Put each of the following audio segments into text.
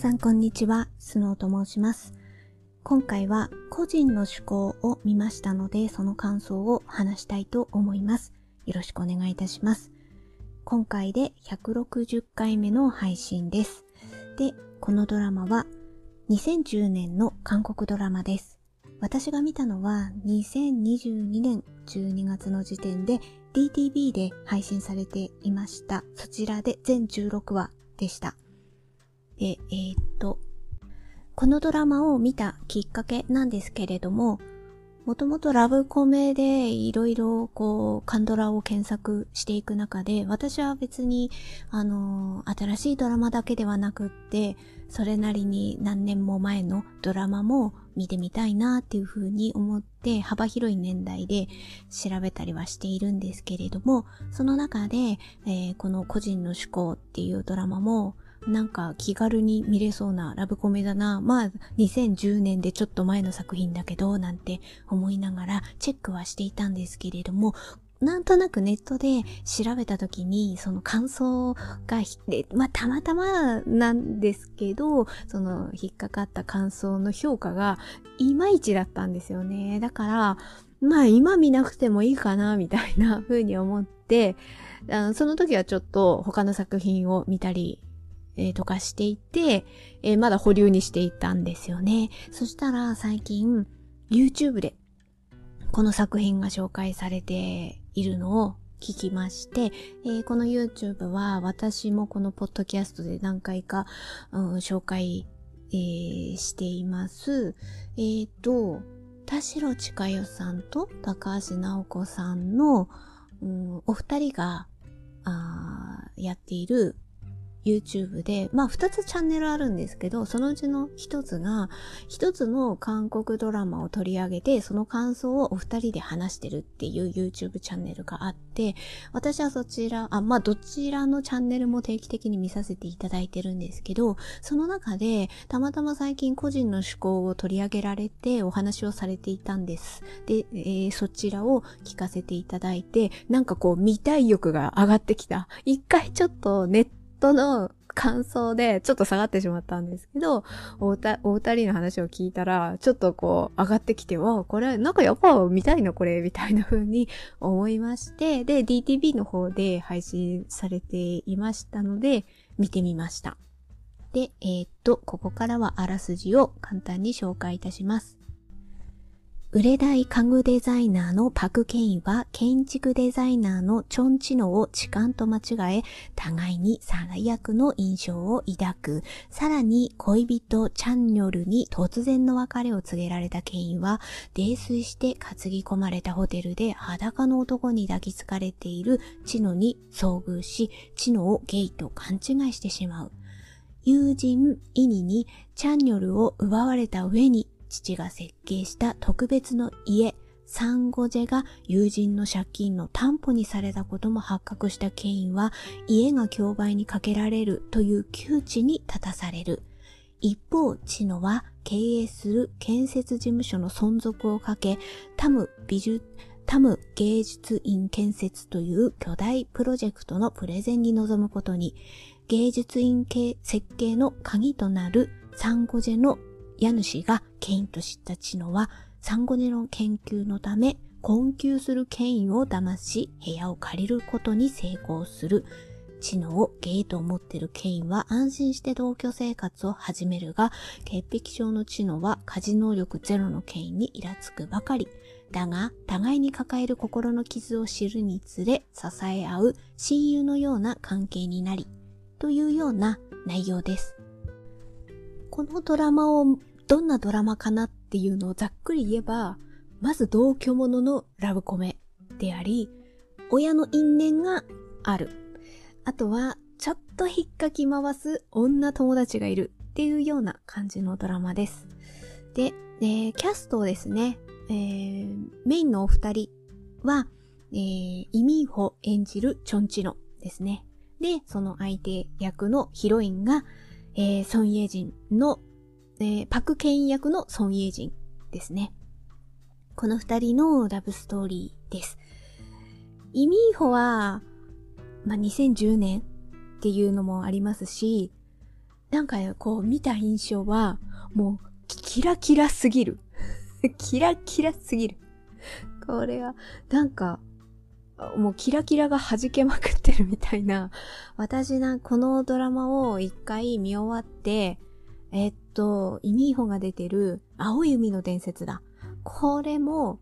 さんこんにちは、スノーと申します。今回は個人の趣向を見ましたので、その感想を話したいと思います。よろしくお願いいたします。今回で160回目の配信です。で、このドラマは2010年の韓国ドラマです。私が見たのは2022年12月の時点で DTV で配信されていました。そちらで全16話でした。で、えー、っと、このドラマを見たきっかけなんですけれども、もともとラブコメでいろいろこう、カンドラを検索していく中で、私は別に、あの、新しいドラマだけではなくって、それなりに何年も前のドラマも見てみたいなっていうふうに思って幅広い年代で調べたりはしているんですけれども、その中で、えー、この個人の思考っていうドラマもなんか気軽に見れそうなラブコメだな。まあ2010年でちょっと前の作品だけどなんて思いながらチェックはしていたんですけれども、なんとなくネットで調べた時に、その感想が、まあ、たまたまなんですけど、その引っかかった感想の評価がいまいちだったんですよね。だから、まあ今見なくてもいいかな、みたいな風に思って、その時はちょっと他の作品を見たり、えー、とかしていて、えー、まだ保留にしていたんですよね。そしたら最近 YouTube でこの作品が紹介されているのを聞きまして、えー、この YouTube は私もこのポッドキャストで何回か、うん、紹介、えー、しています。えっ、ー、と、田代千佳代さんと高橋直子さんの、うん、お二人がやっている YouTube で、まあ二つチャンネルあるんですけど、そのうちの一つが、一つの韓国ドラマを取り上げて、その感想をお二人で話してるっていう YouTube チャンネルがあって、私はそちら、あ、まあどちらのチャンネルも定期的に見させていただいてるんですけど、その中で、たまたま最近個人の趣向を取り上げられてお話をされていたんです。で、えー、そちらを聞かせていただいて、なんかこう見たい欲が上がってきた。一回ちょっとネットの感想でちょっと下がってしまったんですけど、お二人の話を聞いたら、ちょっとこう上がってきて、わこれなんかやっぱ見たいのこれ、みたいな風に 思いまして、で、DTV の方で配信されていましたので、見てみました。で、えー、っと、ここからはあらすじを簡単に紹介いたします。売れない家具デザイナーのパク・ケインは建築デザイナーのチョン・チノを痴漢と間違え、互いに最悪の印象を抱く。さらに恋人チャンニョルに突然の別れを告げられたケインは、泥酔して担ぎ込まれたホテルで裸の男に抱きつかれているチノに遭遇し、チノをゲイと勘違いしてしまう。友人イニにチャンニョルを奪われた上に父が設計した特別の家、サンゴジェが友人の借金の担保にされたことも発覚したケインは家が競売にかけられるという窮地に立たされる。一方、チノは経営する建設事務所の存続をかけ、タム美術、タム芸術院建設という巨大プロジェクトのプレゼンに臨むことに、芸術院系設計の鍵となるサンゴジェの家主がケインと知ったチノは、サンゴネの研究のため、困窮するケインを騙し、部屋を借りることに成功する。チノをゲイと思ってるケインは安心して同居生活を始めるが、潔癖症のチノは家事能力ゼロのケインにイラつくばかり。だが、互いに抱える心の傷を知るにつれ、支え合う親友のような関係になり、というような内容です。このドラマをどんなドラマかなっていうのをざっくり言えば、まず同居者のラブコメであり、親の因縁がある。あとは、ちょっと引っかき回す女友達がいるっていうような感じのドラマです。で、えー、キャストですね、えー、メインのお二人は、えー、イミンホ演じるチョンチノですね。で、その相手役のヒロインが、えー、ソン・イェジンのえー、パク・ケイン役のソン・イェジンですね。この二人のラブストーリーです。イミーホは、まあ、2010年っていうのもありますし、なんかこう見た印象は、もうキラキラすぎる。キラキラすぎる。これは、なんか、もうキラキラが弾けまくってるみたいな。私な、このドラマを一回見終わって、えっと、イミーホが出てる青い海の伝説だ。これも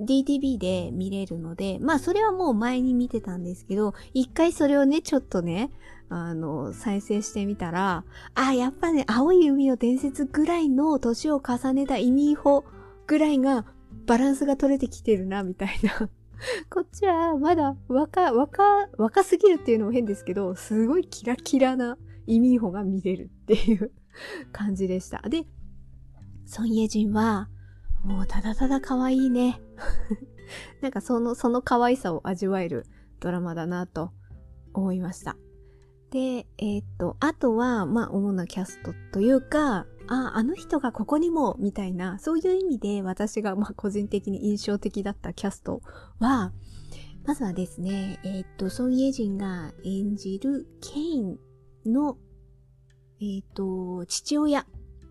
DTV で見れるので、まあそれはもう前に見てたんですけど、一回それをね、ちょっとね、あの、再生してみたら、あ、やっぱね、青い海の伝説ぐらいの年を重ねたイミーホぐらいがバランスが取れてきてるな、みたいな。こっちはまだ若、若、若すぎるっていうのも変ですけど、すごいキラキラなイミーホが見れるっていう感じでした。で、ソンイェジンは、もうただただ可愛いね。なんかその、その可愛さを味わえるドラマだなと思いました。で、えー、っと、あとは、まあ、主なキャストというか、あ、あの人がここにも、みたいな、そういう意味で私が、まあ、個人的に印象的だったキャストは、まずはですね、えー、っと、ソン・イェジンが演じるケインの、えー、っと、父親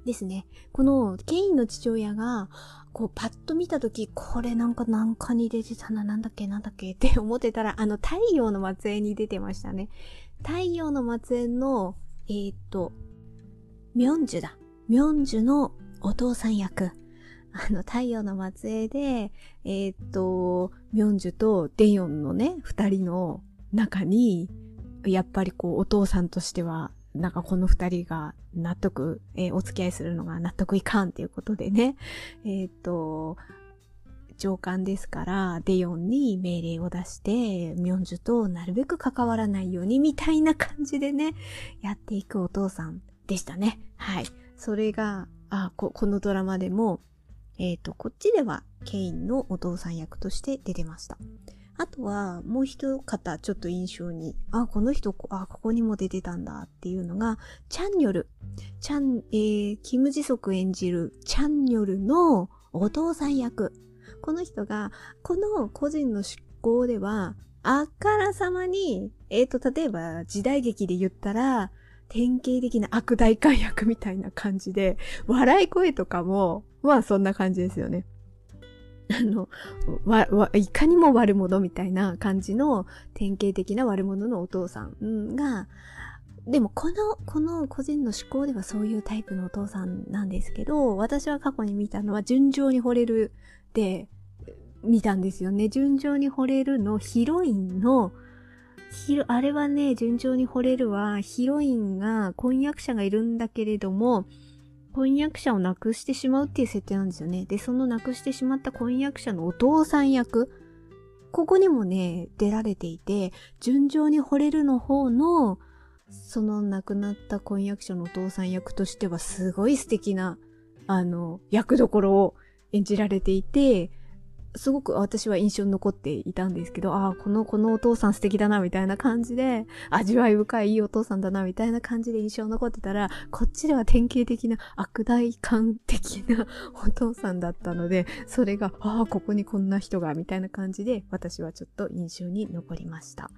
ですね。このケインの父親が、こうパッと見たとき、これなんかなんかに出てたな、なんだっけなんだっけって思ってたら、あの太陽の末裔に出てましたね。太陽の末裔の、えー、っと、ミョンジュだ。ミョンジュのお父さん役。あの、太陽の末裔で、えー、っと、ミョンジュとデヨンのね、二人の中に、やっぱりこう、お父さんとしては、なんかこの二人が納得、えー、お付き合いするのが納得いかんっていうことでね、えっ、と、上官ですから、デヨンに命令を出して、ミョンジュとなるべく関わらないようにみたいな感じでね、やっていくお父さんでしたね。はい。それが、あ、ここのドラマでも、えっ、ー、と、こっちではケインのお父さん役として出てました。あとは、もう一方、ちょっと印象に、あ、この人、あ、ここにも出てたんだっていうのが、チャンニョル。チャン、えー、キムジソク演じるチャンニョルのお父さん役。この人が、この個人の執行では、あからさまに、えっ、ー、と、例えば時代劇で言ったら、典型的な悪大官役みたいな感じで、笑い声とかも、まあそんな感じですよね。あの、わ、わ、いかにも悪者みたいな感じの典型的な悪者のお父さんが、でもこの、この個人の思考ではそういうタイプのお父さんなんですけど、私は過去に見たのは純情に惚れるで見たんですよね。純情に惚れるのヒロインの、あれはね、純情に惚れるはヒロインが婚約者がいるんだけれども、婚約者を亡くしてしまうっていう設定なんですよね。で、その亡くしてしまった婚約者のお父さん役、ここにもね、出られていて、純情に惚れるの方の、その亡くなった婚約者のお父さん役としてはすごい素敵な、あの、役どころを演じられていて、すごく私は印象に残っていたんですけど、ああ、この、このお父さん素敵だな、みたいな感じで、味わい深いいいお父さんだな、みたいな感じで印象に残ってたら、こっちでは典型的な悪大感的な お父さんだったので、それが、ああ、ここにこんな人が、みたいな感じで、私はちょっと印象に残りました。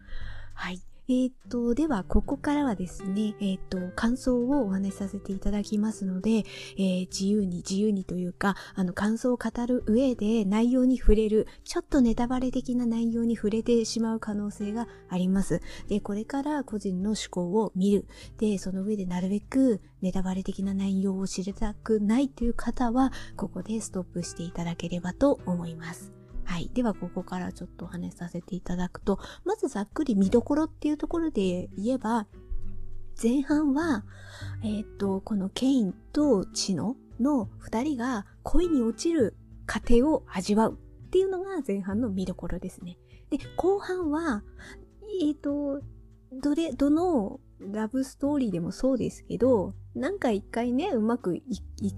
はい。えっ、と、では、ここからはですね、えっ、と、感想をお話しさせていただきますので、えー、自由に自由にというか、あの、感想を語る上で内容に触れる、ちょっとネタバレ的な内容に触れてしまう可能性があります。で、これから個人の思考を見る。で、その上でなるべくネタバレ的な内容を知りたくないという方は、ここでストップしていただければと思います。はい。では、ここからちょっとお話しさせていただくと、まずざっくり見どころっていうところで言えば、前半は、えっ、と、このケインとチノの二人が恋に落ちる過程を味わうっていうのが前半の見どころですね。で、後半は、えっ、と、どれ、どのラブストーリーでもそうですけど、なんか一回ね、うまくい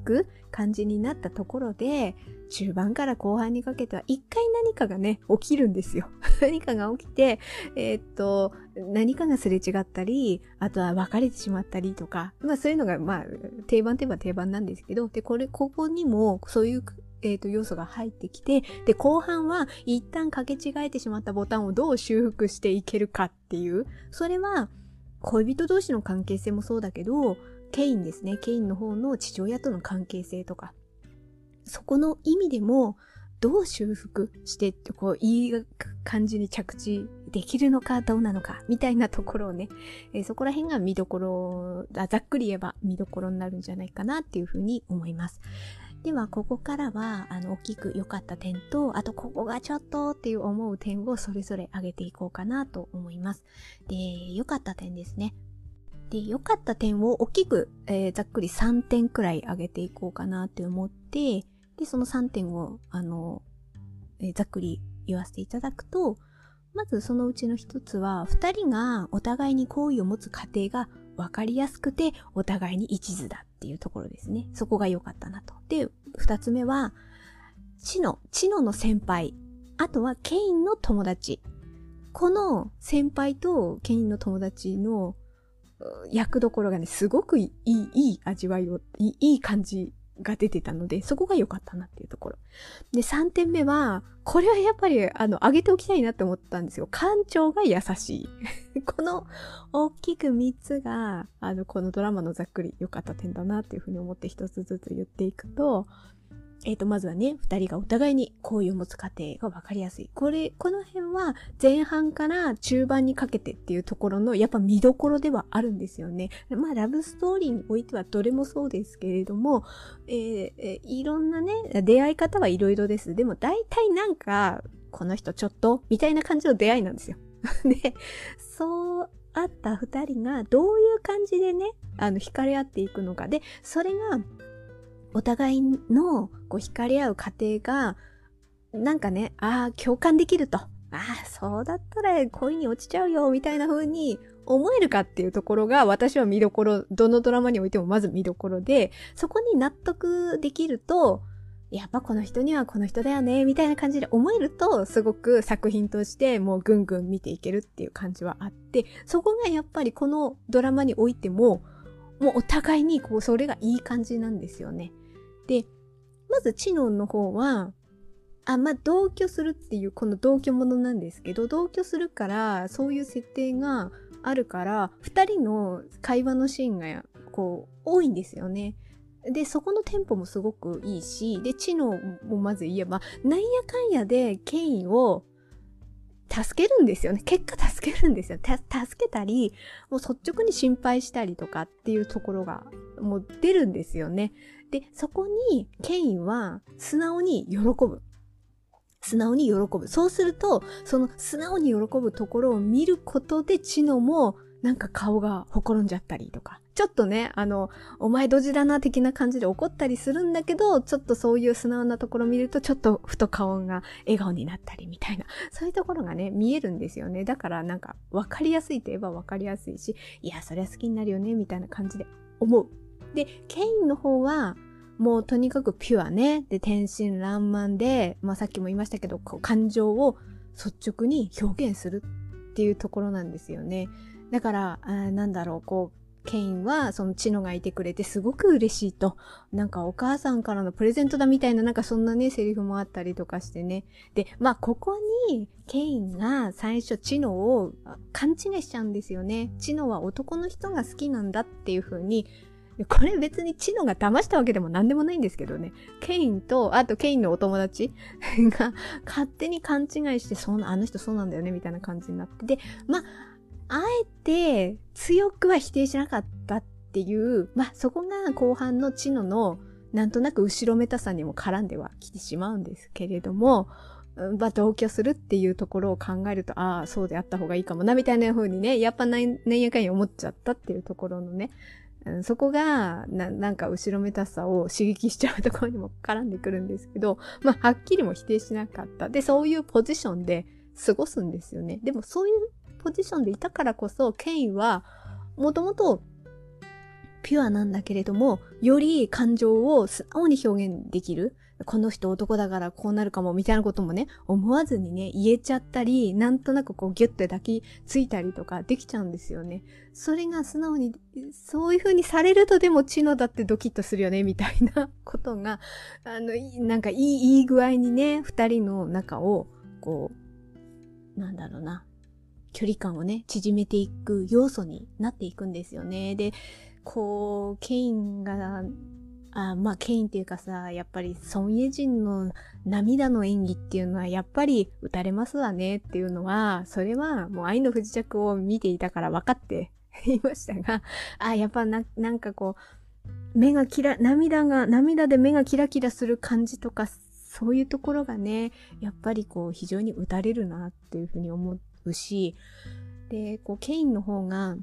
く感じになったところで、中盤から後半にかけては一回何かがね、起きるんですよ。何かが起きて、えー、っと、何かがすれ違ったり、あとは別れてしまったりとか、まあそういうのが、まあ、定番といえば定番なんですけど、で、これ、ここにもそういうえっ、と、要素が入ってきて、で、後半は一旦掛け違えてしまったボタンをどう修復していけるかっていう、それは、恋人同士の関係性もそうだけど、ケインですね。ケインの方の父親との関係性とか、そこの意味でも、どう修復してって、こう、いい感じに着地できるのかどうなのか、みたいなところをね、えー、そこら辺が見どころ、ざっくり言えば見どころになるんじゃないかなっていうふうに思います。では、ここからは、あの、大きく良かった点と、あと、ここがちょっとっていう思う点をそれぞれ挙げていこうかなと思います。で、良かった点ですね。で、良かった点を大きく、えー、ざっくり3点くらい挙げていこうかなって思って、で、その3点を、あの、えー、ざっくり言わせていただくと、まずそのうちの一つは、二人がお互いに好意を持つ過程が分かりやすくて、お互いに一途だっていうところですね。そこが良かったなと。で、二つ目は、チノ、チノの先輩、あとはケインの友達。この先輩とケインの友達の役どころがね、すごくいい、いい味わいを、いいいい感じが出てたので、そこが良かったなっていうところ。で、3点目は、これはやっぱり、あの、上げておきたいなって思ったんですよ。感情が優しい。この、大きく3つが、あの、このドラマのざっくり良かった点だなっていうふうに思って一つずつ言っていくと、えっ、ー、と、まずはね、二人がお互いに好意を持つ過程がわかりやすい。これ、この辺は前半から中盤にかけてっていうところのやっぱ見どころではあるんですよね。まあ、ラブストーリーにおいてはどれもそうですけれども、えー、えー、いろんなね、出会い方はいろいろです。でも大体なんか、この人ちょっと、みたいな感じの出会いなんですよ。で、そうあった二人がどういう感じでね、あの、惹かれ合っていくのか。で、それが、お互いのこう惹かれ合う過程が、なんかね、ああ、共感できると。ああ、そうだったら恋に落ちちゃうよ、みたいな風に思えるかっていうところが私は見どころ、どのドラマにおいてもまず見どころで、そこに納得できると、やっぱこの人にはこの人だよね、みたいな感じで思えると、すごく作品としてもうぐんぐん見ていけるっていう感じはあって、そこがやっぱりこのドラマにおいても、もうお互いにこう、それがいい感じなんですよね。で、まず知能の方は、あ、まあ、同居するっていうこの同居ものなんですけど、同居するから、そういう設定があるから、二人の会話のシーンが、こう、多いんですよね。で、そこのテンポもすごくいいし、で、知能もまず言えば、なんやかんやで権威を助けるんですよね。結果助けるんですよ。助けたり、もう率直に心配したりとかっていうところが、もう出るんですよね。で、そこにケインは素直に喜ぶ。素直に喜ぶ。そうすると、その素直に喜ぶところを見ることで知能もなんか顔がほころんじゃったりとか。ちょっとね、あの、お前ドジだな的な感じで怒ったりするんだけど、ちょっとそういう素直なところ見ると、ちょっとふと顔が笑顔になったりみたいな、そういうところがね、見えるんですよね。だからなんか、わかりやすいといえばわかりやすいし、いや、そりゃ好きになるよね、みたいな感じで思う。で、ケインの方は、もうとにかくピュアね。で、天真爛漫で、まあさっきも言いましたけど、こう感情を率直に表現するっていうところなんですよね。だから、あなんだろう、こう、ケインはそのチノがいてくれてすごく嬉しいと。なんかお母さんからのプレゼントだみたいななんかそんなね、セリフもあったりとかしてね。で、まあここにケインが最初チノを勘違いしちゃうんですよね。チノは男の人が好きなんだっていう風にこれ別にチノが騙したわけでも何でもないんですけどね。ケインと、あとケインのお友達が勝手に勘違いして、そんな、あの人そうなんだよね、みたいな感じになって。で、まあ、あえて強くは否定しなかったっていう、まあ、そこが後半のチノの、なんとなく後ろめたさにも絡んではきてしまうんですけれども、まあ、同居するっていうところを考えると、ああ、そうであった方がいいかもな、みたいな風にね、やっぱなんやかんや思っちゃったっていうところのね、そこがな、なんか後ろめたさを刺激しちゃうところにも絡んでくるんですけど、まあ、はっきりも否定しなかった。で、そういうポジションで過ごすんですよね。でも、そういうポジションでいたからこそ、ケインは、もともとピュアなんだけれども、より感情を素直に表現できる。この人男だからこうなるかもみたいなこともね、思わずにね、言えちゃったり、なんとなくこうギュッて抱きついたりとかできちゃうんですよね。それが素直に、そういう風にされるとでもチノだってドキッとするよね、みたいなことが、あの、なんかいい、いい具合にね、二人の中を、こう、なんだろうな、距離感をね、縮めていく要素になっていくんですよね。で、こう、ケインが、あまあ、ケインっていうかさ、やっぱり、ソン・イェジンの涙の演技っていうのは、やっぱり、打たれますわねっていうのは、それは、もう愛の不時着を見ていたから分かっていましたが、あ、やっぱな、なんかこう、目がキラ、涙が、涙で目がキラキラする感じとか、そういうところがね、やっぱりこう、非常に打たれるなっていうふうに思ってうし、で、こう、ケインの方が、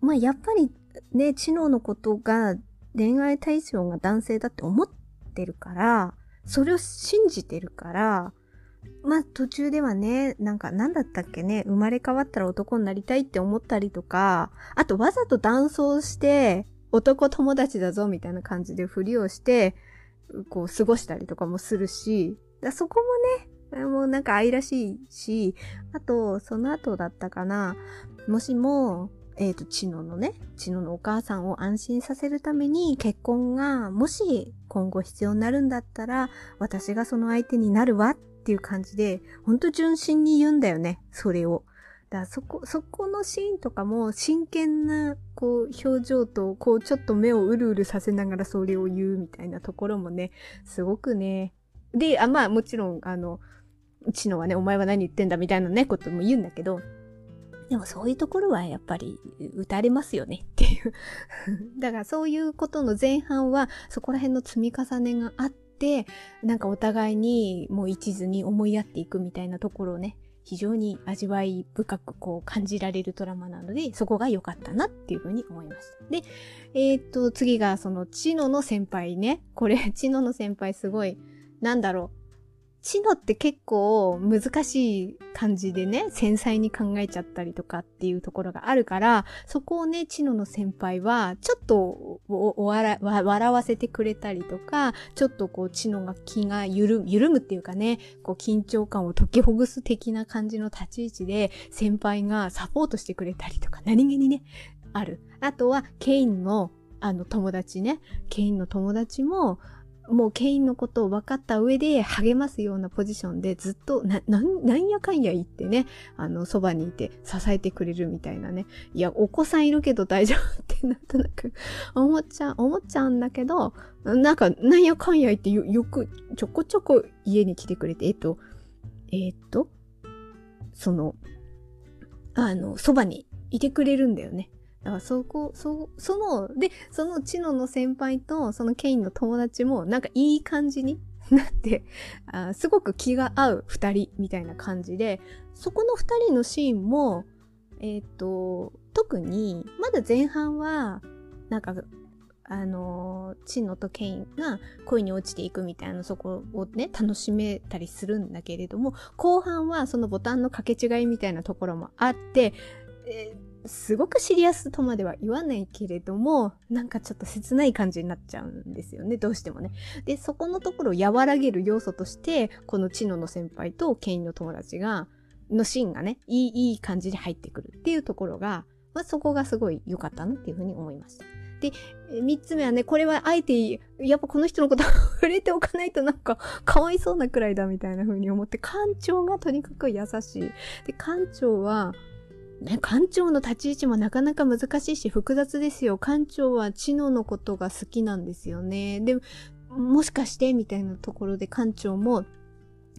まあ、やっぱりね、知能のことが恋愛対象が男性だって思ってるから、それを信じてるから、まあ途中ではね、なんか何だったっけね、生まれ変わったら男になりたいって思ったりとか、あとわざと男装して男友達だぞみたいな感じでふりをして、こう過ごしたりとかもするし、そこもね、もうなんか愛らしいし、あと、その後だったかな、もしも、えっ、ー、と、チノのね、チノのお母さんを安心させるために結婚がもし今後必要になるんだったら、私がその相手になるわっていう感じで、ほんと純真に言うんだよね、それを。だからそこ、そこのシーンとかも真剣な、こう、表情と、こう、ちょっと目をうるうるさせながらそれを言うみたいなところもね、すごくね。で、あ、まあもちろん、あの、チノはね、お前は何言ってんだみたいなね、ことも言うんだけど、でもそういうところはやっぱり打たれますよねっていう だからそういうことの前半はそこら辺の積み重ねがあって、なんかお互いにもう一途に思いやっていくみたいなところをね、非常に味わい深くこう感じられるドラマなので、そこが良かったなっていうふうに思いました。で、えー、っと、次がそのチノの先輩ね。これ、チノの先輩すごい、なんだろう。知能って結構難しい感じでね、繊細に考えちゃったりとかっていうところがあるから、そこをね、知能の先輩は、ちょっと笑わせてくれたりとか、ちょっとこう、知能が気が緩緩むっていうかね、こう、緊張感を解きほぐす的な感じの立ち位置で、先輩がサポートしてくれたりとか、何気にね、ある。あとは、ケインの、あの、友達ね。ケインの友達も、もうケインのことを分かった上で励ますようなポジションでずっとな、ななんやかんや言ってね、あの、そばにいて支えてくれるみたいなね。いや、お子さんいるけど大丈夫ってなんとなく 思っちゃう、思っちゃうんだけど、なんか、なんやかんや言ってよ、よく、ちょこちょこ家に来てくれて、えっと、えっと、その、あの、そばにいてくれるんだよね。だからそこ、そ、その、で、そのチノの先輩とそのケインの友達もなんかいい感じに なってあ、すごく気が合う二人みたいな感じで、そこの二人のシーンも、えっ、と、特に、まだ前半は、なんか、あの、チノとケインが恋に落ちていくみたいなそこをね、楽しめたりするんだけれども、後半はそのボタンの掛け違いみたいなところもあって、えーすごくシリアスとまでは言わないけれども、なんかちょっと切ない感じになっちゃうんですよね、どうしてもね。で、そこのところを和らげる要素として、このチノの先輩とケインの友達が、のシーンがね、いい、いい感じで入ってくるっていうところが、まあ、そこがすごい良かったなっていうふうに思いました。で、三つ目はね、これはあえて、やっぱこの人のこと触れておかないとなんか、かわいそうなくらいだみたいな風に思って、館長がとにかく優しい。で、館長は、ね、館長の立ち位置もなかなか難しいし複雑ですよ。館長は知能のことが好きなんですよね。で、もしかしてみたいなところで館長も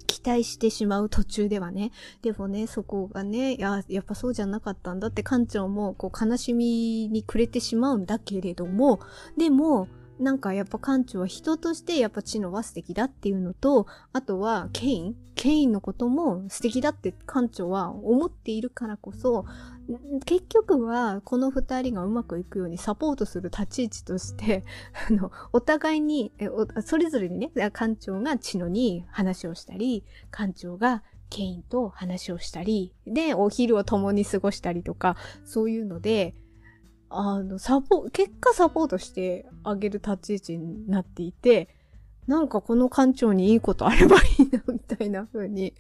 期待してしまう途中ではね。でもね、そこがね、や、やっぱそうじゃなかったんだって館長もこう悲しみに暮れてしまうんだけれども、でも、なんかやっぱ館長は人としてやっぱ知能は素敵だっていうのと、あとはケインケインのことも素敵だって館長は思っているからこそ、結局はこの二人がうまくいくようにサポートする立ち位置として、あの、お互いに、それぞれにね、館長が知能に話をしたり、館長がケインと話をしたり、で、お昼を共に過ごしたりとか、そういうので、あの、サポ、結果サポートしてあげる立ち位置になっていて、なんかこの館長にいいことあればいいな、みたいな風に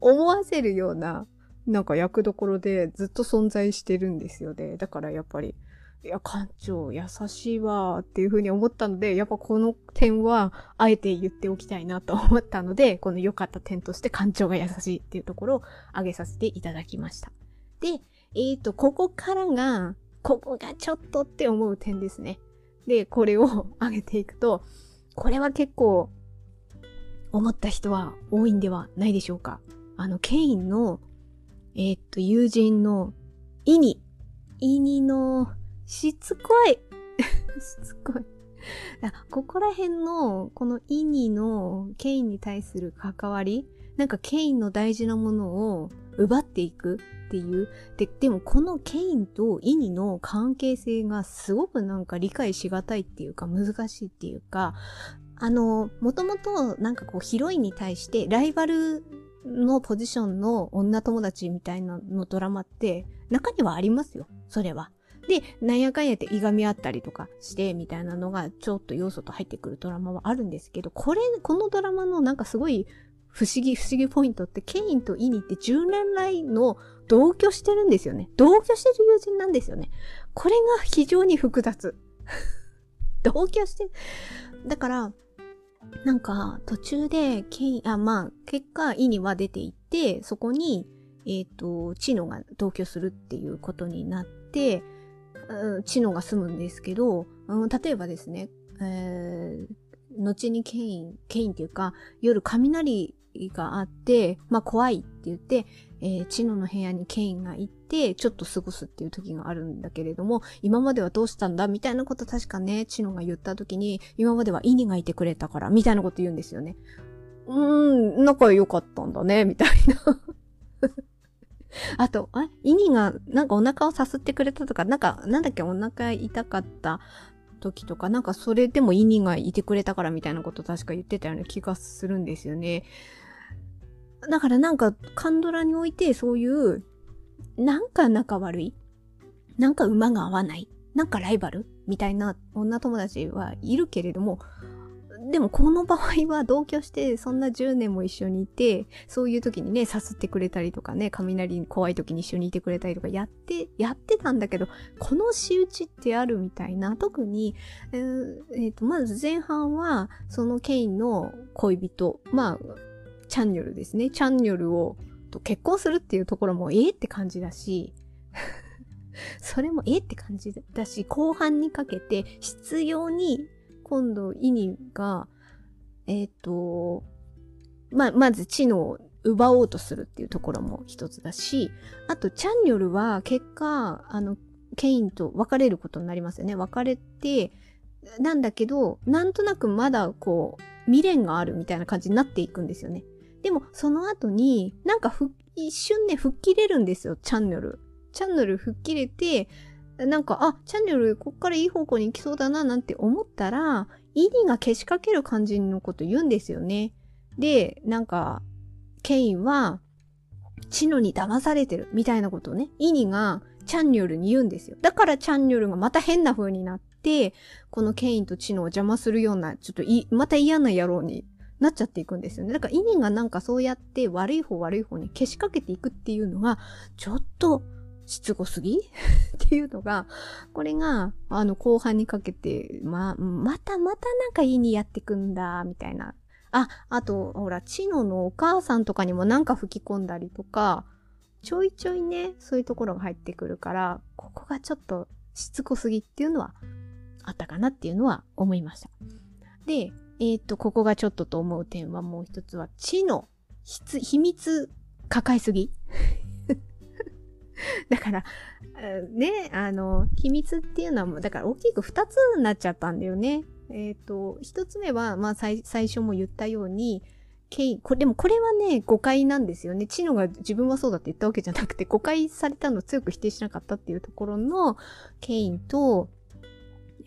思わせるような、なんか役どころでずっと存在してるんですよね。だからやっぱり、いや、館長優しいわっていう風に思ったので、やっぱこの点は、あえて言っておきたいなと思ったので、この良かった点として館長が優しいっていうところを挙げさせていただきました。で、えっ、ー、と、ここからが、ここがちょっとって思う点ですね。で、これを 上げていくと、これは結構思った人は多いんではないでしょうか。あの、ケインの、えー、っと、友人のイニ。イニの、しつこい。しつこい。ここら辺の、このイニのケインに対する関わり、なんかケインの大事なものを奪っていくっていう。で、でもこのケインとイニの関係性がすごくなんか理解しがたいっていうか難しいっていうか、あの、もともとなんかこうヒロインに対してライバルのポジションの女友達みたいなのドラマって中にはありますよ。それは。で、なんやかんやっていがみ合ったりとかしてみたいなのがちょっと要素と入ってくるドラマはあるんですけど、これ、このドラマのなんかすごい不思議、不思議ポイントって、ケインとイニって10年来の同居してるんですよね。同居してる友人なんですよね。これが非常に複雑。同居してる。だから、なんか、途中で、ケイン、あ、まあ、結果、イニは出ていって、そこに、えっ、ー、と、チノが同居するっていうことになって、うん、チノが住むんですけど、うん、例えばですね、えー、後にケイン、ケインっていうか、夜雷があって、まあ怖いって言って、えー、チノの部屋にケインが行って、ちょっと過ごすっていう時があるんだけれども、今まではどうしたんだみたいなこと確かね、チノが言った時に、今まではイニがいてくれたから、みたいなこと言うんですよね。うーん、仲良かったんだね、みたいな。あと、あ、イニがなんかお腹をさすってくれたとか、なんか、なんだっけ、お腹痛かった時とか、なんかそれでもイニがいてくれたからみたいなこと確か言ってたような気がするんですよね。だからなんか、カンドラにおいてそういう、なんか仲悪いなんか馬が合わないなんかライバルみたいな女友達はいるけれども、でもこの場合は同居してそんな10年も一緒にいて、そういう時にね、さすってくれたりとかね、雷に怖い時に一緒にいてくれたりとかやって、やってたんだけど、この仕打ちってあるみたいな、特に、えーえー、とまず前半は、そのケインの恋人、まあ、チャンニョルですね。チャンニョルをと結婚するっていうところもええって感じだし、それもええって感じだし、後半にかけて必要に今度イニが、えっ、ー、と、ま、まず知能を奪おうとするっていうところも一つだし、あとチャンニョルは結果、あの、ケインと別れることになりますよね。別れて、なんだけど、なんとなくまだこう、未練があるみたいな感じになっていくんですよね。でも、その後に、なんか一瞬ね、吹っ切れるんですよ、チャンネル。チャンネル吹っ切れて、なんか、あ、チャンネルこっからいい方向に行きそうだななんて思ったら、イニがけしかける感じのこと言うんですよね。で、なんか、ケインは、チノに騙されてるみたいなことをね、イニがチャンニョルに言うんですよ。だからチャンニョルがまた変な風になって、このケインとチノを邪魔するような、ちょっと、また嫌な野郎になっちゃっていくんですよね。だから意味がなんかそうやって悪い方悪い方に消しかけていくっていうのが、ちょっとしつこすぎ？っていうのが、これが、あの、後半にかけて、ま、またまたなんかいいにやってくんだ、みたいな。あ、あと、ほら、チノのお母さんとかにもなんか吹き込んだりとか、ちょいちょいね、そういうところが入ってくるから、ここがちょっとしつこすぎっていうのはあったかなっていうのは思いました。で、えっ、ー、と、ここがちょっとと思う点はもう一つは、知の秘密抱えすぎ だから、ね、あの、秘密っていうのはもう、だから大きく二つになっちゃったんだよね。えっ、ー、と、一つ目は、まあ最、最初も言ったように、ケイ、これ、でもこれはね、誤解なんですよね。チノが自分はそうだって言ったわけじゃなくて、誤解されたのを強く否定しなかったっていうところの、ケインと、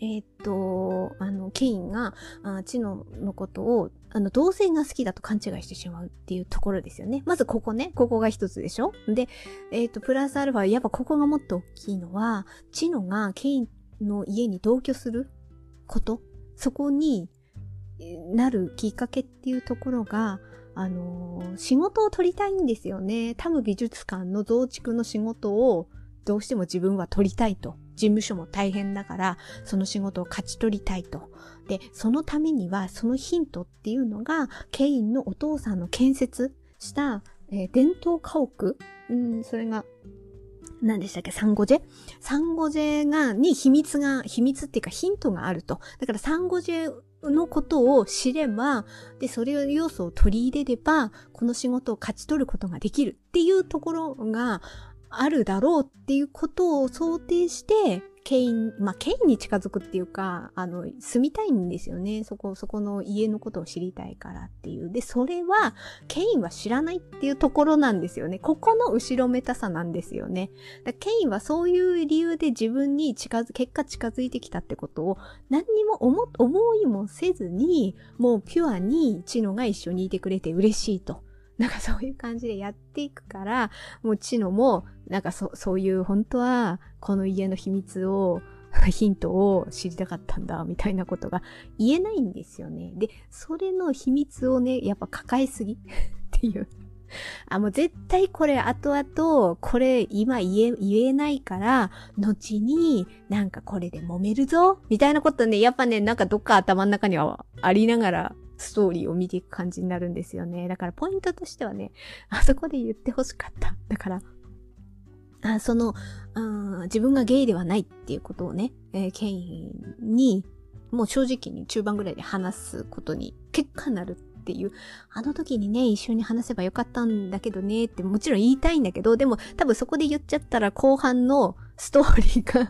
えっ、と、あの、ケインが、あチノのことを、あの、同性が好きだと勘違いしてしまうっていうところですよね。まずここね、ここが一つでしょで、えっ、と、プラスアルファ、やっぱここがもっと大きいのは、チノがケインの家に同居すること、そこになるきっかけっていうところが、あのー、仕事を取りたいんですよね。多分美術館の増築の仕事をどうしても自分は取りたいと。事務所も大変だから、その仕事を勝ち取りたいと。で、そのためには、そのヒントっていうのが、ケインのお父さんの建設した、えー、伝統家屋、うん、それが、何でしたっけ？サンゴジェ？サンゴジェが、に秘密が、秘密っていうかヒントがあると。だからサンゴジェのことを知れば、で、それを要素を取り入れれば、この仕事を勝ち取ることができるっていうところがあるだろうっていうことを想定して、ケイン、まあ、ケインに近づくっていうか、あの、住みたいんですよね。そこ、そこの家のことを知りたいからっていう。で、それは、ケインは知らないっていうところなんですよね。ここの後ろめたさなんですよね。だケインはそういう理由で自分に近づ、結果近づいてきたってことを何にも思、思いもせずに、もうピュアにチノが一緒にいてくれて嬉しいと。なんかそういう感じでやっていくから、もうチノも、なんかそ、そういう本当は、この家の秘密を、ヒントを知りたかったんだ、みたいなことが言えないんですよね。で、それの秘密をね、やっぱ抱えすぎ っていう。あ、もう絶対これ後々、これ今言え、言えないから、後になんかこれで揉めるぞみたいなことね、やっぱね、なんかどっか頭の中にはありながらストーリーを見ていく感じになるんですよね。だからポイントとしてはね、あそこで言ってほしかった。だから、あそのあ、自分がゲイではないっていうことをね、えー、ケインに、もう正直に中盤ぐらいで話すことに結果なるっていう、あの時にね、一緒に話せばよかったんだけどねってもちろん言いたいんだけど、でも多分そこで言っちゃったら後半のストーリーが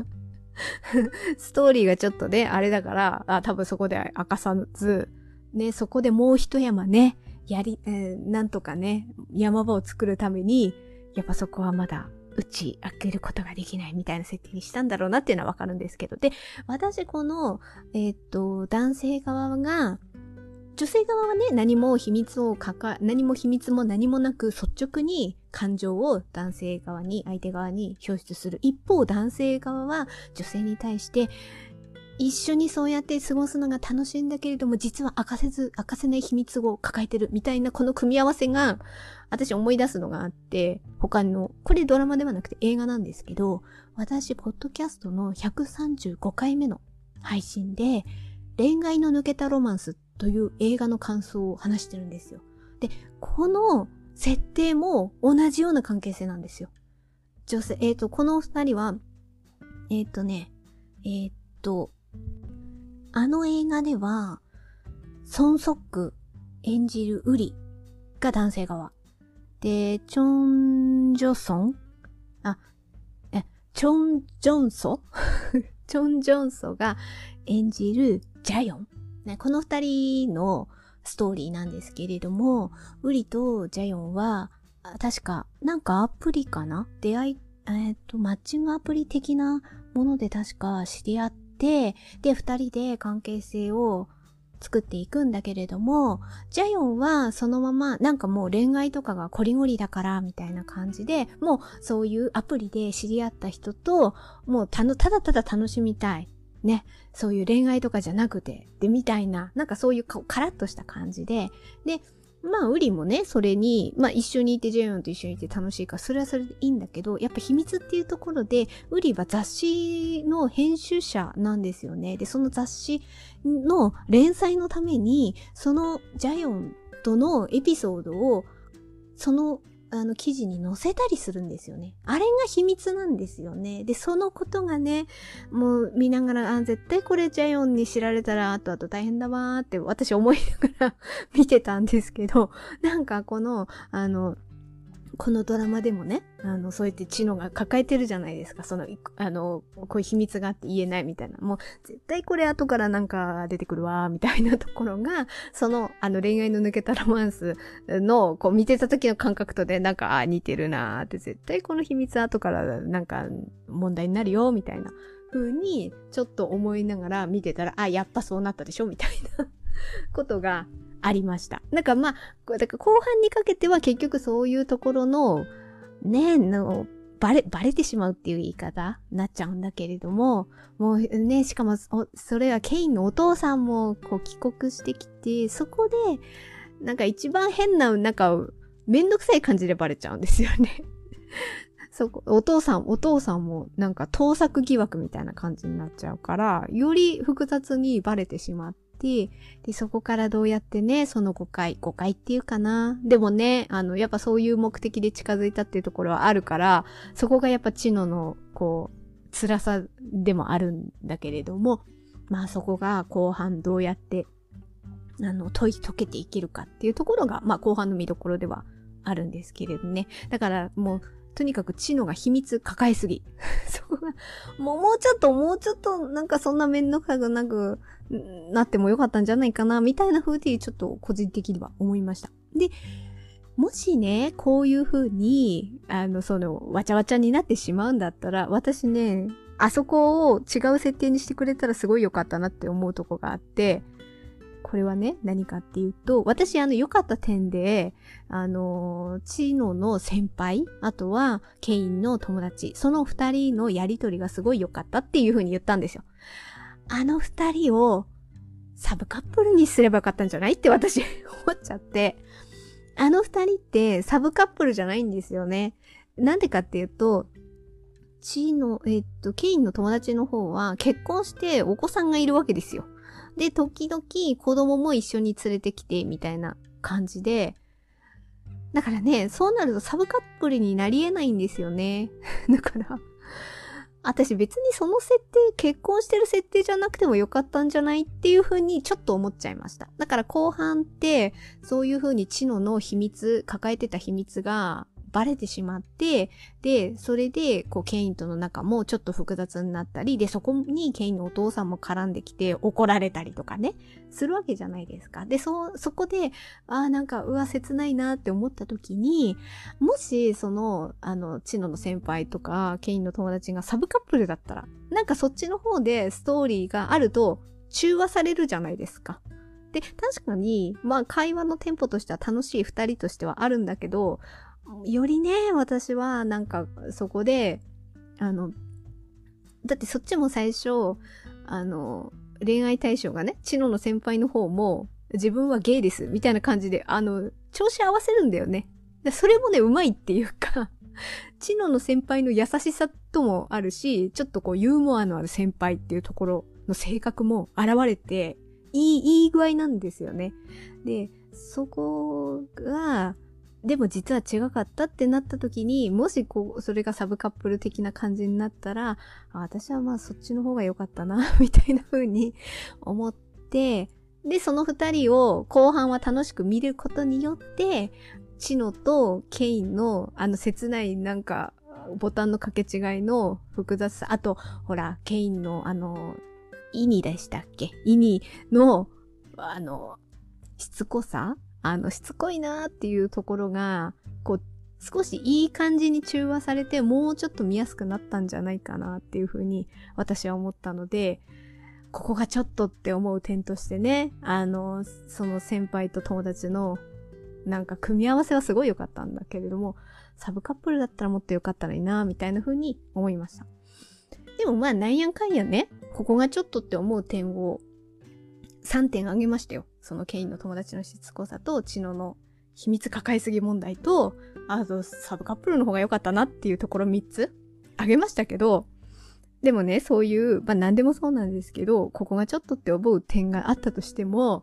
ストーリーがちょっとね、あれだから、あ多分そこで明かさず、ね、そこでもう一山ね、やり、えー、なんとかね、山場を作るために、やっぱそこはまだ打ち開けることができないみたいな設定にしたんだろうなっていうのはわかるんですけど。で、私この、えー、っと、男性側が、女性側はね、何も秘密をかか、何も秘密も何もなく率直に感情を男性側に、相手側に表出する。一方、男性側は女性に対して、一緒にそうやって過ごすのが楽しいんだけれども、実は明かせず、明かせない秘密を抱えてるみたいなこの組み合わせが、私思い出すのがあって、他の、これドラマではなくて映画なんですけど、私、ポッドキャストの135回目の配信で、恋愛の抜けたロマンスという映画の感想を話してるんですよ。で、この設定も同じような関係性なんですよ。女性、えっ、ー、と、この二人は、えっ、ー、とね、えっ、ー、と、あの映画では、ソン・ソック演じるウリが男性側。で、チョン・ジョソン？あ、え、チョン・ジョンソ？チョン・ジョンソが演じるジャヨン。ね、この二人のストーリーなんですけれども、ウリとジャヨンは、確か、なんかアプリかな？出会い、えっ、ー、と、マッチングアプリ的なもので確か知り合って、で、二人で関係性を作っていくんだけれども、ジャヨンはそのままなんかもう恋愛とかがコリゴリだからみたいな感じで、もうそういうアプリで知り合った人と、もうたただただ楽しみたい。ね、そういう恋愛とかじゃなくて、で、みたいな、なんかそういうカラッとした感じで、で、まあ、ウリもね、それに、まあ一緒にいて、ジェヨンと一緒にいて楽しいから、それはそれでいいんだけど、やっぱ秘密っていうところで、ウリは雑誌の編集者なんですよね。で、その雑誌の連載のために、そのジャヨンとのエピソードを、そのあの記事に載せたりするんですよね。あれが秘密なんですよね。で、そのことがね、もう見ながら、あ、絶対これジャヨンに知られたらあとあと大変だわーって私思いながら 見てたんですけど、なんかこの、あの、このドラマでもね、あの、そうやって知能が抱えてるじゃないですか。その、あの、こういう秘密があって言えないみたいな。もう、絶対これ後からなんか出てくるわ、みたいなところが、その、あの、恋愛の抜けたロマンスの、こう見てた時の感覚とで、なんか、あ、似てるなーって、絶対この秘密後からなんか問題になるよ、みたいな風に、ちょっと思いながら見てたら、あ、やっぱそうなったでしょみたいなことがありました。なんかまあ、だから後半にかけては結局そういうところの、ね、の、バレ、バレてしまうっていう言い方になっちゃうんだけれども、もうね、しかも、それはケインのお父さんもこう帰国してきて、そこで、なんか一番変な、なんか、めんどくさい感じでバレちゃうんですよね そこ、お父さん、お父さんもなんか盗作疑惑みたいな感じになっちゃうから、より複雑にバレてしまって、で、そこからどうやってね、その誤解、誤解っていうかな。でもね、あの、やっぱそういう目的で近づいたっていうところはあるから、そこがやっぱ知能の、こう、辛さでもあるんだけれども、まあそこが後半どうやって、あの、解い、解けていけるかっていうところが、まあ後半の見どころではあるんですけれどね。だからもう、とにかく知能が秘密抱えすぎ。そこが、もうもうちょっと、もうちょっと、なんかそんなめんどくさくなくなってもよかったんじゃないかな、みたいな風にちょっと個人的には思いました。で、もしね、こういう風に、あの、その、わちゃわちゃになってしまうんだったら、私ね、あそこを違う設定にしてくれたらすごい良かったなって思うとこがあって、これはね、何かっていうと、私、あの、良かった点で、あの、チノの先輩、あとは、ケインの友達、その二人のやりとりがすごい良かったっていう風に言ったんですよ。あの二人を、サブカップルにすればよかったんじゃない？って私思っちゃって、あの二人ってサブカップルじゃないんですよね。なんでかっていうと、チーの、えっと、ケインの友達の方は結婚してお子さんがいるわけですよ。で、時々子供も一緒に連れてきて、みたいな感じで、だからね、そうなるとサブカップルになり得ないんですよね。だから、私別にその設定、結婚してる設定じゃなくてもよかったんじゃないっていう風にちょっと思っちゃいました。だから後半って、そういう風に知能の秘密、抱えてた秘密がバレてしまって、で、それで、こう、ケインとの仲もちょっと複雑になったり、で、そこにケインのお父さんも絡んできて怒られたりとかね、するわけじゃないですか。で、そ、そこで、ああ、なんか、うわ、切ないなって思った時に、もし、その、あの、チノの先輩とか、ケインの友達がサブカップルだったら、なんかそっちの方でストーリーがあると、中和されるじゃないですか。で、確かに、まあ会話のテンポとしては楽しい二人としてはあるんだけど、よりね、私はなんかそこで、あの、だってそっちも最初、あの、恋愛対象がね、チノの先輩の方も、自分はゲイです、みたいな感じで、あの、調子合わせるんだよね。それもね、うまいっていうかチノの先輩の優しさともあるし、ちょっとこうユーモアのある先輩っていうところの性格も現れて、いい、いい具合なんですよね。で、そこが、でも実は違かったってなった時に、もしこう、それがサブカップル的な感じになったら、私はまあそっちの方が良かったな みたいな風に思って、で、その二人を後半は楽しく見ることによって、チノとケインのあの切ないなんかボタンの掛け違いの複雑さ、あと、ほら、ケインのあの、イニでしたっけ？イニの、あの、しつこさあの、しつこいなーっていうところが、こう、少しいい感じに中和されて、もうちょっと見やすくなったんじゃないかなっていうふうに私は思ったので、ここがちょっとって思う点としてね、あの、その先輩と友達のなんか組み合わせはすごい良かったんだけれども、サブカップルだったらもっと良かったらいいな、みたいな風に思いました。でもまあ、なんやんかんやね、ここがちょっとって思う点を3点あげましたよ。そのケインの友達のしつこさと、チノの秘密抱えすぎ問題と、あとサブカップルの方が良かったなっていうところ3つあげましたけど、でもね、そういう、まあ何でもそうなんですけど、ここがちょっとって思う点があったとしても、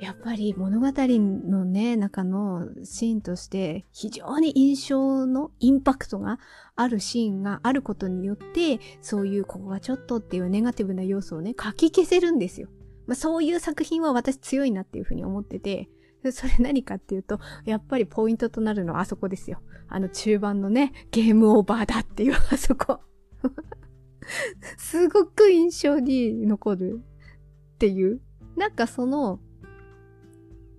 やっぱり物語のね、中のシーンとして非常に印象のインパクトがあるシーンがあることによって、そういうここがちょっとっていうネガティブな要素をね、書き消せるんですよ。まあ、そういう作品は私強いなっていうふうに思ってて、それ何かっていうと、やっぱりポイントとなるのはあそこですよ。あの中盤のね、ゲームオーバーだっていうあそこ。すごく印象に残るっていう。なんかその、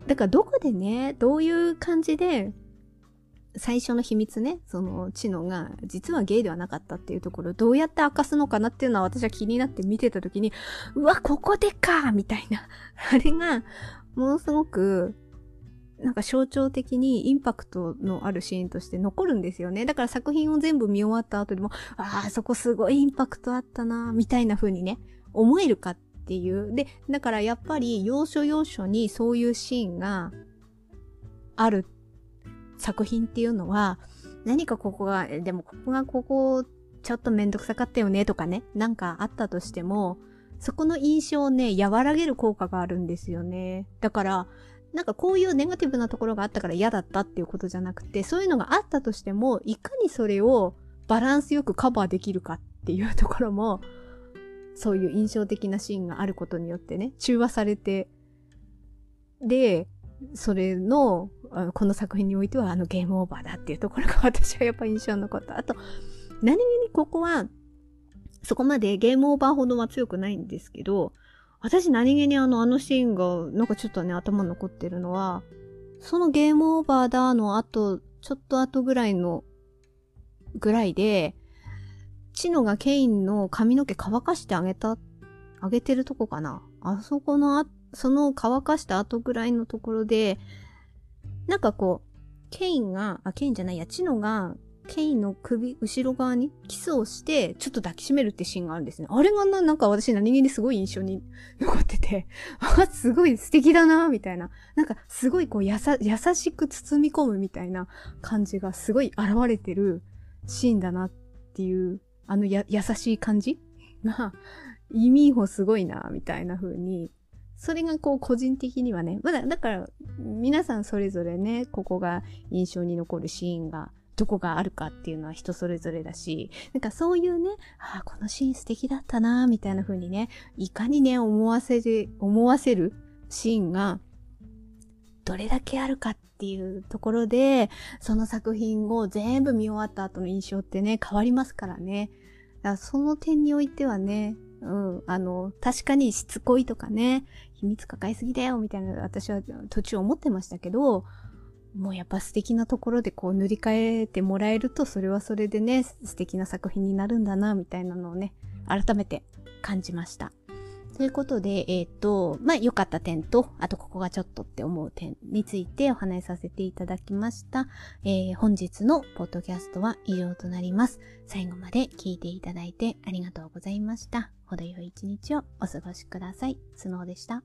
だからどこでね、どういう感じで最初の秘密ね、その知能が実はゲイではなかったっていうところどうやって明かすのかなっていうのは私は気になって見てた時に、うわ、ここでかみたいな。あれが、ものすごく、なんか象徴的にインパクトのあるシーンとして残るんですよね。だから作品を全部見終わった後でも、ああ、そこすごいインパクトあったな、みたいな風にね、思えるかっていう。で、だからやっぱり要所要所にそういうシーンがある作品っていうのは、何かここが、でもここがここ、ちょっとめんどくさかったよねとかね、なんかあったとしても、そこの印象をね、和らげる効果があるんですよね。だから、なんかこういうネガティブなところがあったから嫌だったっていうことじゃなくて、そういうのがあったとしても、いかにそれをバランスよくカバーできるかっていうところも、そういう印象的なシーンがあることによってね、中和されて、で、それの、この作品においてはあのゲームオーバーだっていうところが私はやっぱ印象に残った。あと、何気にここは、そこまでゲームオーバーほどは強くないんですけど、私何気にあの、あのシーンが、なんかちょっとね、頭残ってるのは、そのゲームオーバーだの後、ちょっと後ぐらいの、ぐらいで、チノがケインの髪の毛乾かしてあげた、あげてるとこかな。あそこのあ、その乾かした後ぐらいのところで、なんかこう、ケインが、あ、ケインじゃないや、チノがケインの首、後ろ側にキスをして、ちょっと抱きしめるってシーンがあるんですね。あれがな、なんか私何気にすごい印象に 残ってて、あ、すごい素敵だな、みたいな。なんかすごいこうやさ、優しく包み込むみたいな感じがすごい現れてるシーンだなっていう、あのや、優しい感じが、意味もすごいな、みたいな風にそれがこう個人的にはね、まだ、だから皆さんそれぞれね、ここが印象に残るシーンがどこがあるかっていうのは人それぞれだし、なんかそういうね、ああ、このシーン素敵だったなみたいな風にね、いかにね、思わせる、思わせるシーンが、どれだけあるかっていうところで、その作品を全部見終わった後の印象ってね、変わりますからね。だからその点においてはね、うん、あの、確かにしつこいとかね、秘密抱えすぎだよみたいな私は途中思ってましたけど、もうやっぱ素敵なところでこう塗り替えてもらえるとそれはそれでね素敵な作品になるんだなみたいなのをね改めて感じました。ということで、えっ、ー、と、まあ、良かった点と、あとここがちょっとって思う点についてお話しさせていただきました。えー、本日のポッドキャストは以上となります。最後まで聞いていただいてありがとうございました。程よい一日をお過ごしください。スノーでした。